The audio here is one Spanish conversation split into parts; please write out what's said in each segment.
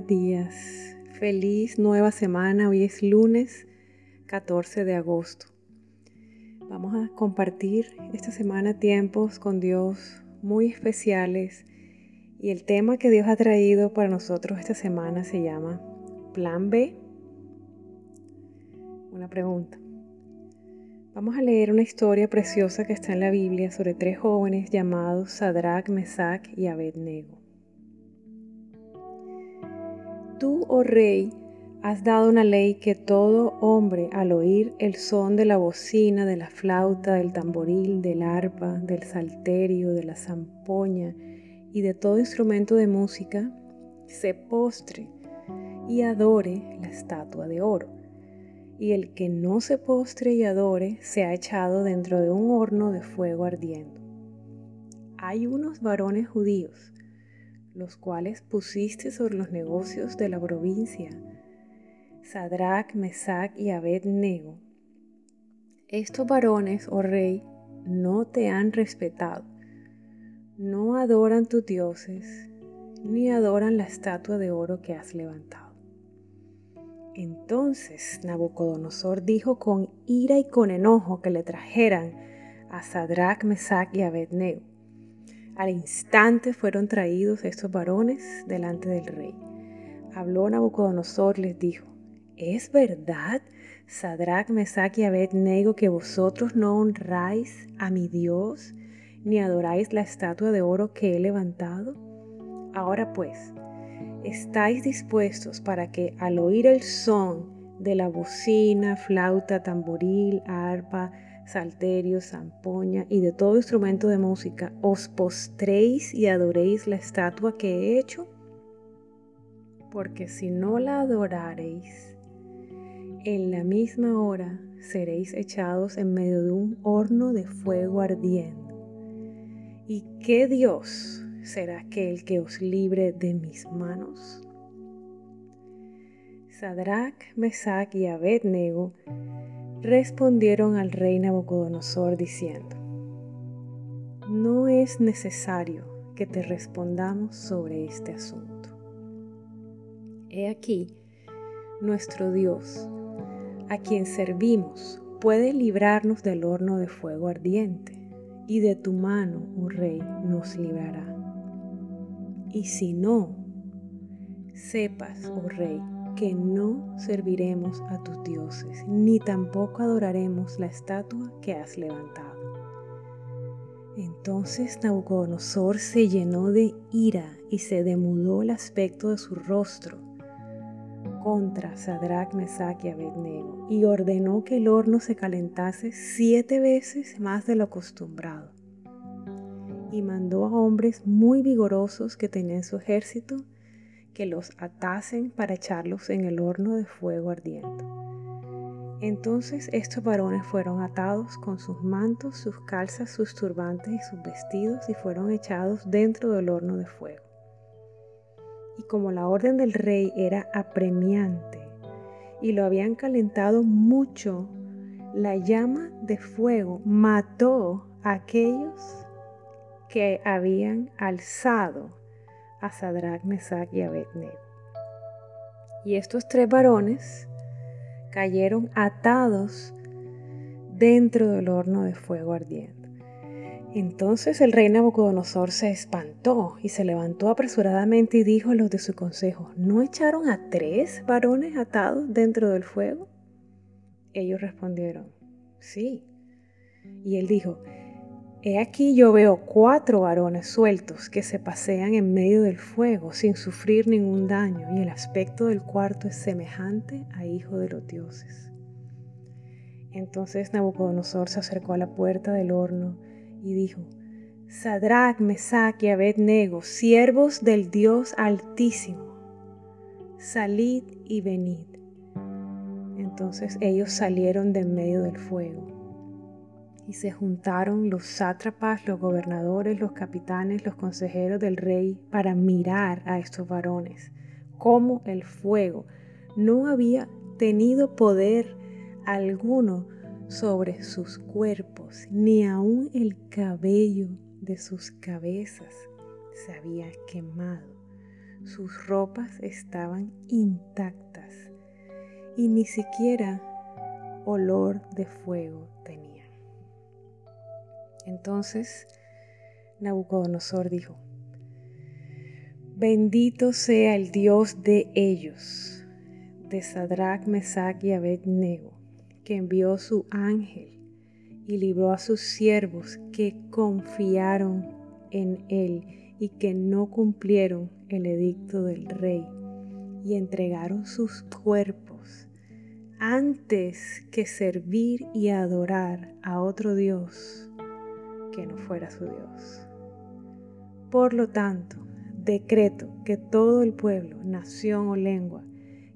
días. Feliz nueva semana. Hoy es lunes 14 de agosto. Vamos a compartir esta semana tiempos con Dios muy especiales y el tema que Dios ha traído para nosotros esta semana se llama Plan B. Una pregunta. Vamos a leer una historia preciosa que está en la Biblia sobre tres jóvenes llamados Sadrach, Mesach y Abednego. Tú, oh rey, has dado una ley que todo hombre al oír el son de la bocina, de la flauta, del tamboril, del arpa, del salterio, de la zampoña y de todo instrumento de música, se postre y adore la estatua de oro y el que no se postre y adore se ha echado dentro de un horno de fuego ardiendo. Hay unos varones judíos, los cuales pusiste sobre los negocios de la provincia, Sadrach, Mesach y Abed-Nego. Estos varones, oh rey, no te han respetado, no adoran tus dioses, ni adoran la estatua de oro que has levantado. Entonces Nabucodonosor dijo con ira y con enojo que le trajeran a Sadrach, Mesach y Abednego. Al instante fueron traídos estos varones delante del rey. Habló Nabucodonosor, les dijo, ¿es verdad, Sadrach, Mesach y Abednego, que vosotros no honráis a mi Dios, ni adoráis la estatua de oro que he levantado? Ahora pues, estáis dispuestos para que al oír el son de la bocina, flauta, tamboril, arpa, salterio, zampoña y de todo instrumento de música, os postréis y adoréis la estatua que he hecho? Porque si no la adorareis, en la misma hora seréis echados en medio de un horno de fuego ardiendo. ¿Y qué Dios será aquel que os libre de mis manos? Sadrach, Mesach y Abednego respondieron al rey Nabucodonosor diciendo, No es necesario que te respondamos sobre este asunto. He aquí, nuestro Dios, a quien servimos, puede librarnos del horno de fuego ardiente, y de tu mano, oh rey, nos librará. Y si no, sepas, oh rey, que no serviremos a tus dioses, ni tampoco adoraremos la estatua que has levantado. Entonces Nabucodonosor se llenó de ira y se demudó el aspecto de su rostro contra Sadrach, Mesach y Abednego y ordenó que el horno se calentase siete veces más de lo acostumbrado y mandó a hombres muy vigorosos que tenían su ejército que los atasen para echarlos en el horno de fuego ardiendo. Entonces estos varones fueron atados con sus mantos, sus calzas, sus turbantes y sus vestidos y fueron echados dentro del horno de fuego. Y como la orden del rey era apremiante y lo habían calentado mucho, la llama de fuego mató a aquellos que habían alzado a Sadrach, Mesach y Abednego. Y estos tres varones cayeron atados dentro del horno de fuego ardiente. Entonces el rey Nabucodonosor se espantó y se levantó apresuradamente y dijo a los de su consejo, ¿no echaron a tres varones atados dentro del fuego? Ellos respondieron, sí. Y él dijo, He aquí yo veo cuatro varones sueltos que se pasean en medio del fuego sin sufrir ningún daño, y el aspecto del cuarto es semejante a hijo de los dioses. Entonces Nabucodonosor se acercó a la puerta del horno y dijo, Sadrach, Mesach y Abednego, siervos del Dios Altísimo, salid y venid. Entonces ellos salieron de en medio del fuego y se juntaron los sátrapas, los gobernadores, los capitanes, los consejeros del rey para mirar a estos varones, como el fuego no había tenido poder alguno sobre sus cuerpos, ni aun el cabello de sus cabezas se había quemado. sus ropas estaban intactas y ni siquiera olor de fuego tenían. Entonces Nabucodonosor dijo, Bendito sea el Dios de ellos, de Sadrach, Mesach y Abednego, que envió su ángel y libró a sus siervos que confiaron en él y que no cumplieron el edicto del rey y entregaron sus cuerpos antes que servir y adorar a otro Dios que no fuera su Dios. Por lo tanto, decreto que todo el pueblo, nación o lengua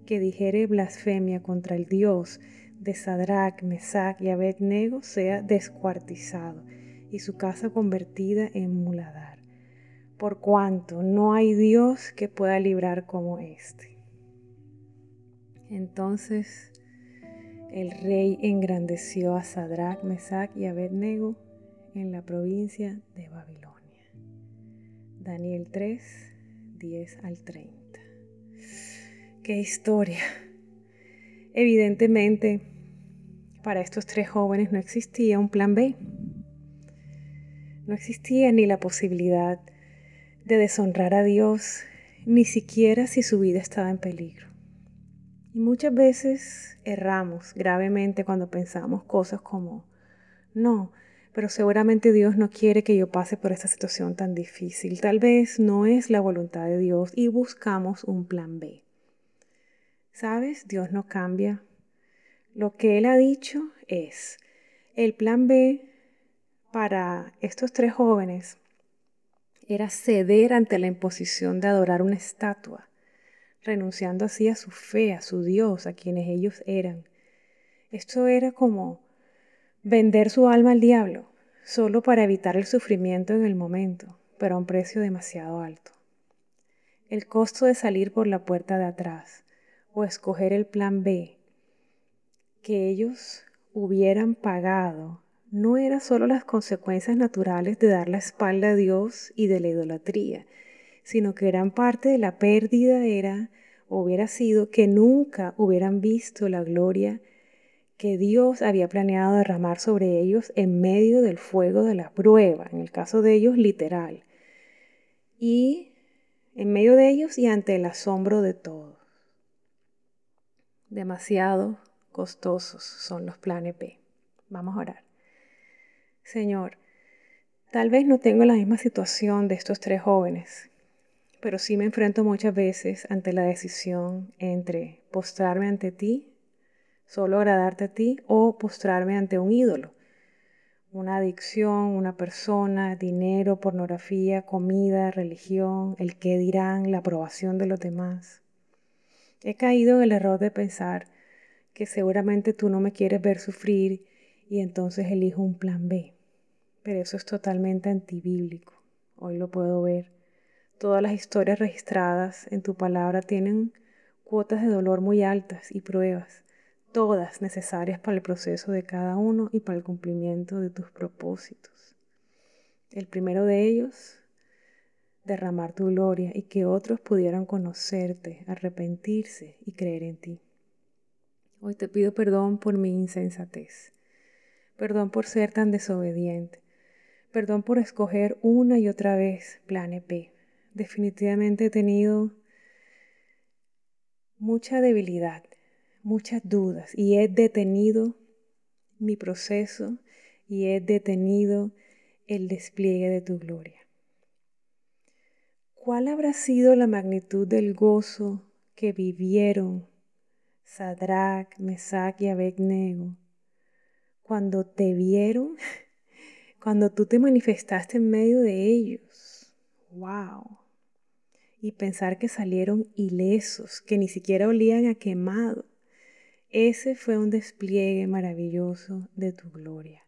que dijere blasfemia contra el Dios de Sadrach, Mesach y Abednego sea descuartizado y su casa convertida en muladar, por cuanto no hay Dios que pueda librar como éste. Entonces el rey engrandeció a Sadrach, Mesach y Abednego en la provincia de Babilonia. Daniel 3, 10 al 30. ¡Qué historia! Evidentemente, para estos tres jóvenes no existía un plan B. No existía ni la posibilidad de deshonrar a Dios, ni siquiera si su vida estaba en peligro. Y muchas veces erramos gravemente cuando pensamos cosas como, no, pero seguramente Dios no quiere que yo pase por esta situación tan difícil. Tal vez no es la voluntad de Dios y buscamos un plan B. ¿Sabes? Dios no cambia. Lo que Él ha dicho es, el plan B para estos tres jóvenes era ceder ante la imposición de adorar una estatua, renunciando así a su fe, a su Dios, a quienes ellos eran. Esto era como vender su alma al diablo, solo para evitar el sufrimiento en el momento, pero a un precio demasiado alto. El costo de salir por la puerta de atrás o escoger el plan B que ellos hubieran pagado no era solo las consecuencias naturales de dar la espalda a Dios y de la idolatría, sino que gran parte de la pérdida era o hubiera sido que nunca hubieran visto la gloria que Dios había planeado derramar sobre ellos en medio del fuego de la prueba, en el caso de ellos literal, y en medio de ellos y ante el asombro de todos. Demasiado costosos son los planes B. Vamos a orar. Señor, tal vez no tengo la misma situación de estos tres jóvenes, pero sí me enfrento muchas veces ante la decisión entre postrarme ante ti solo agradarte a ti o postrarme ante un ídolo. Una adicción, una persona, dinero, pornografía, comida, religión, el qué dirán, la aprobación de los demás. He caído en el error de pensar que seguramente tú no me quieres ver sufrir y entonces elijo un plan B. Pero eso es totalmente antibíblico. Hoy lo puedo ver. Todas las historias registradas en tu palabra tienen cuotas de dolor muy altas y pruebas todas necesarias para el proceso de cada uno y para el cumplimiento de tus propósitos. El primero de ellos, derramar tu gloria y que otros pudieran conocerte, arrepentirse y creer en ti. Hoy te pido perdón por mi insensatez, perdón por ser tan desobediente, perdón por escoger una y otra vez plan P. Definitivamente he tenido mucha debilidad muchas dudas y he detenido mi proceso y he detenido el despliegue de tu gloria. ¿Cuál habrá sido la magnitud del gozo que vivieron Sadrach, Mesach y Abednego cuando te vieron, cuando tú te manifestaste en medio de ellos? ¡Wow! Y pensar que salieron ilesos, que ni siquiera olían a quemado ese fue un despliegue maravilloso de tu gloria.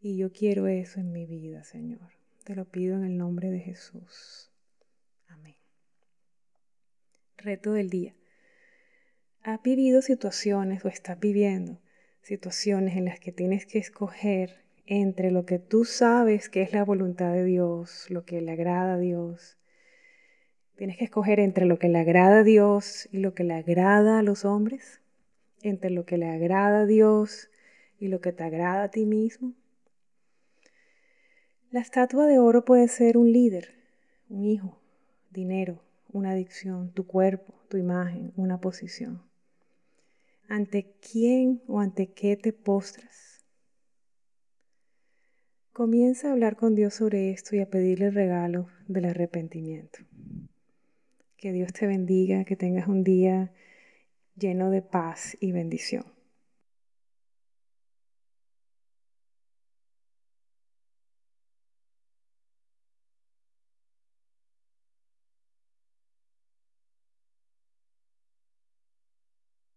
Y yo quiero eso en mi vida, Señor. Te lo pido en el nombre de Jesús. Amén. Reto del día. ¿Has vivido situaciones o estás viviendo situaciones en las que tienes que escoger entre lo que tú sabes que es la voluntad de Dios, lo que le agrada a Dios, Tienes que escoger entre lo que le agrada a Dios y lo que le agrada a los hombres, entre lo que le agrada a Dios y lo que te agrada a ti mismo. La estatua de oro puede ser un líder, un hijo, dinero, una adicción, tu cuerpo, tu imagen, una posición. ¿Ante quién o ante qué te postras? Comienza a hablar con Dios sobre esto y a pedirle el regalo del arrepentimiento. Que Dios te bendiga, que tengas un día lleno de paz y bendición.